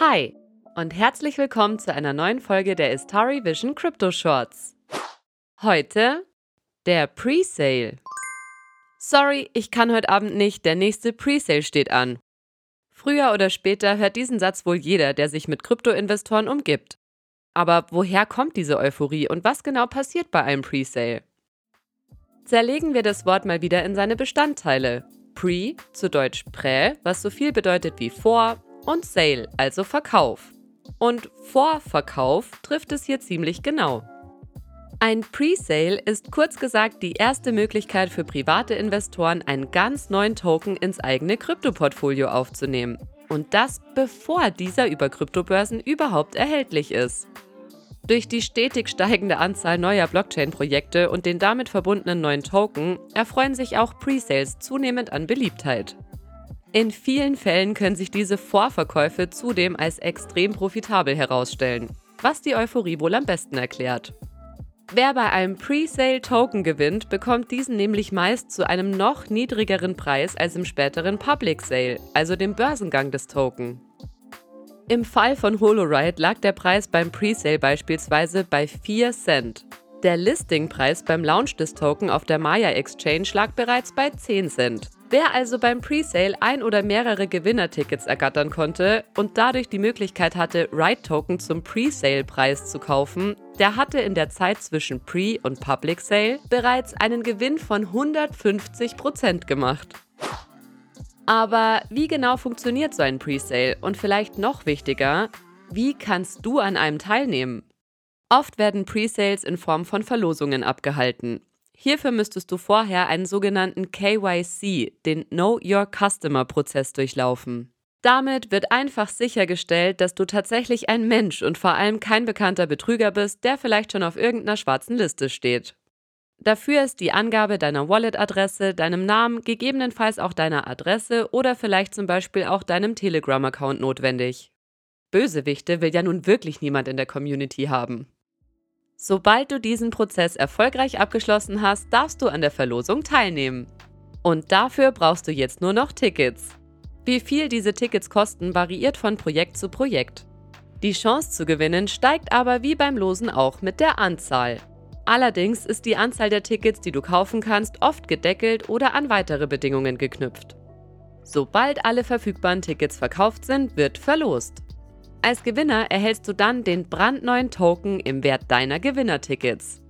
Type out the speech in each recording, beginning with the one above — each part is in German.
Hi und herzlich willkommen zu einer neuen Folge der Istari Vision Crypto Shorts. Heute der Presale. Sorry, ich kann heute Abend nicht, der nächste Presale steht an. Früher oder später hört diesen Satz wohl jeder, der sich mit Kryptoinvestoren umgibt. Aber woher kommt diese Euphorie und was genau passiert bei einem Presale? Zerlegen wir das Wort mal wieder in seine Bestandteile. Pre, zu Deutsch prä, was so viel bedeutet wie vor, und Sale, also Verkauf. Und Vorverkauf trifft es hier ziemlich genau. Ein Pre-Sale ist kurz gesagt die erste Möglichkeit für private Investoren, einen ganz neuen Token ins eigene Kryptoportfolio aufzunehmen. Und das bevor dieser über Kryptobörsen überhaupt erhältlich ist. Durch die stetig steigende Anzahl neuer Blockchain-Projekte und den damit verbundenen neuen Token erfreuen sich auch Pre-Sales zunehmend an Beliebtheit. In vielen Fällen können sich diese Vorverkäufe zudem als extrem profitabel herausstellen, was die Euphorie wohl am besten erklärt. Wer bei einem Pre-Sale-Token gewinnt, bekommt diesen nämlich meist zu einem noch niedrigeren Preis als im späteren Public Sale, also dem Börsengang des Token. Im Fall von HoloRide lag der Preis beim Presale beispielsweise bei 4 Cent. Der Listingpreis beim Launch des Token auf der Maya Exchange lag bereits bei 10 Cent. Wer also beim Presale ein oder mehrere Gewinnertickets ergattern konnte und dadurch die Möglichkeit hatte, Ride-Token zum Presale-Preis zu kaufen, der hatte in der Zeit zwischen Pre- und Public Sale bereits einen Gewinn von 150% gemacht. Aber wie genau funktioniert so ein Presale? Und vielleicht noch wichtiger, wie kannst du an einem teilnehmen? Oft werden Presales in Form von Verlosungen abgehalten. Hierfür müsstest du vorher einen sogenannten KYC, den Know Your Customer Prozess durchlaufen. Damit wird einfach sichergestellt, dass du tatsächlich ein Mensch und vor allem kein bekannter Betrüger bist, der vielleicht schon auf irgendeiner schwarzen Liste steht. Dafür ist die Angabe deiner Wallet-Adresse, deinem Namen, gegebenenfalls auch deiner Adresse oder vielleicht zum Beispiel auch deinem Telegram-Account notwendig. Bösewichte will ja nun wirklich niemand in der Community haben. Sobald du diesen Prozess erfolgreich abgeschlossen hast, darfst du an der Verlosung teilnehmen. Und dafür brauchst du jetzt nur noch Tickets. Wie viel diese Tickets kosten, variiert von Projekt zu Projekt. Die Chance zu gewinnen steigt aber wie beim Losen auch mit der Anzahl. Allerdings ist die Anzahl der Tickets, die du kaufen kannst, oft gedeckelt oder an weitere Bedingungen geknüpft. Sobald alle verfügbaren Tickets verkauft sind, wird verlost. Als Gewinner erhältst du dann den brandneuen Token im Wert deiner Gewinnertickets.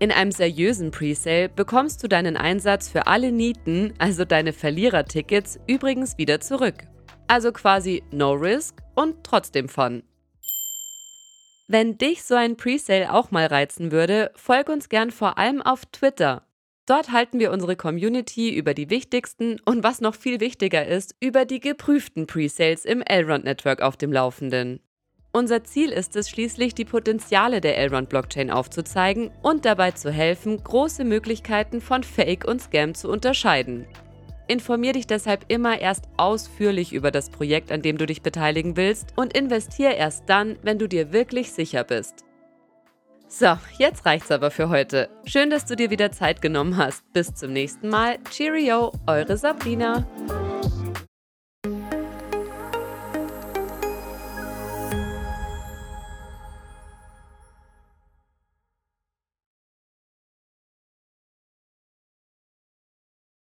In einem seriösen Presale bekommst du deinen Einsatz für alle Nieten, also deine Verlierertickets, übrigens wieder zurück. Also quasi no risk und trotzdem Fun. Wenn dich so ein Presale auch mal reizen würde, folg uns gern vor allem auf Twitter. Dort halten wir unsere Community über die wichtigsten und was noch viel wichtiger ist, über die geprüften Presales im Elrond Network auf dem Laufenden. Unser Ziel ist es schließlich, die Potenziale der Elrond Blockchain aufzuzeigen und dabei zu helfen, große Möglichkeiten von Fake und Scam zu unterscheiden. Informier dich deshalb immer erst ausführlich über das Projekt, an dem du dich beteiligen willst und investier erst dann, wenn du dir wirklich sicher bist. So, jetzt reicht's aber für heute. Schön, dass du dir wieder Zeit genommen hast. Bis zum nächsten Mal. Cheerio, eure Sabrina.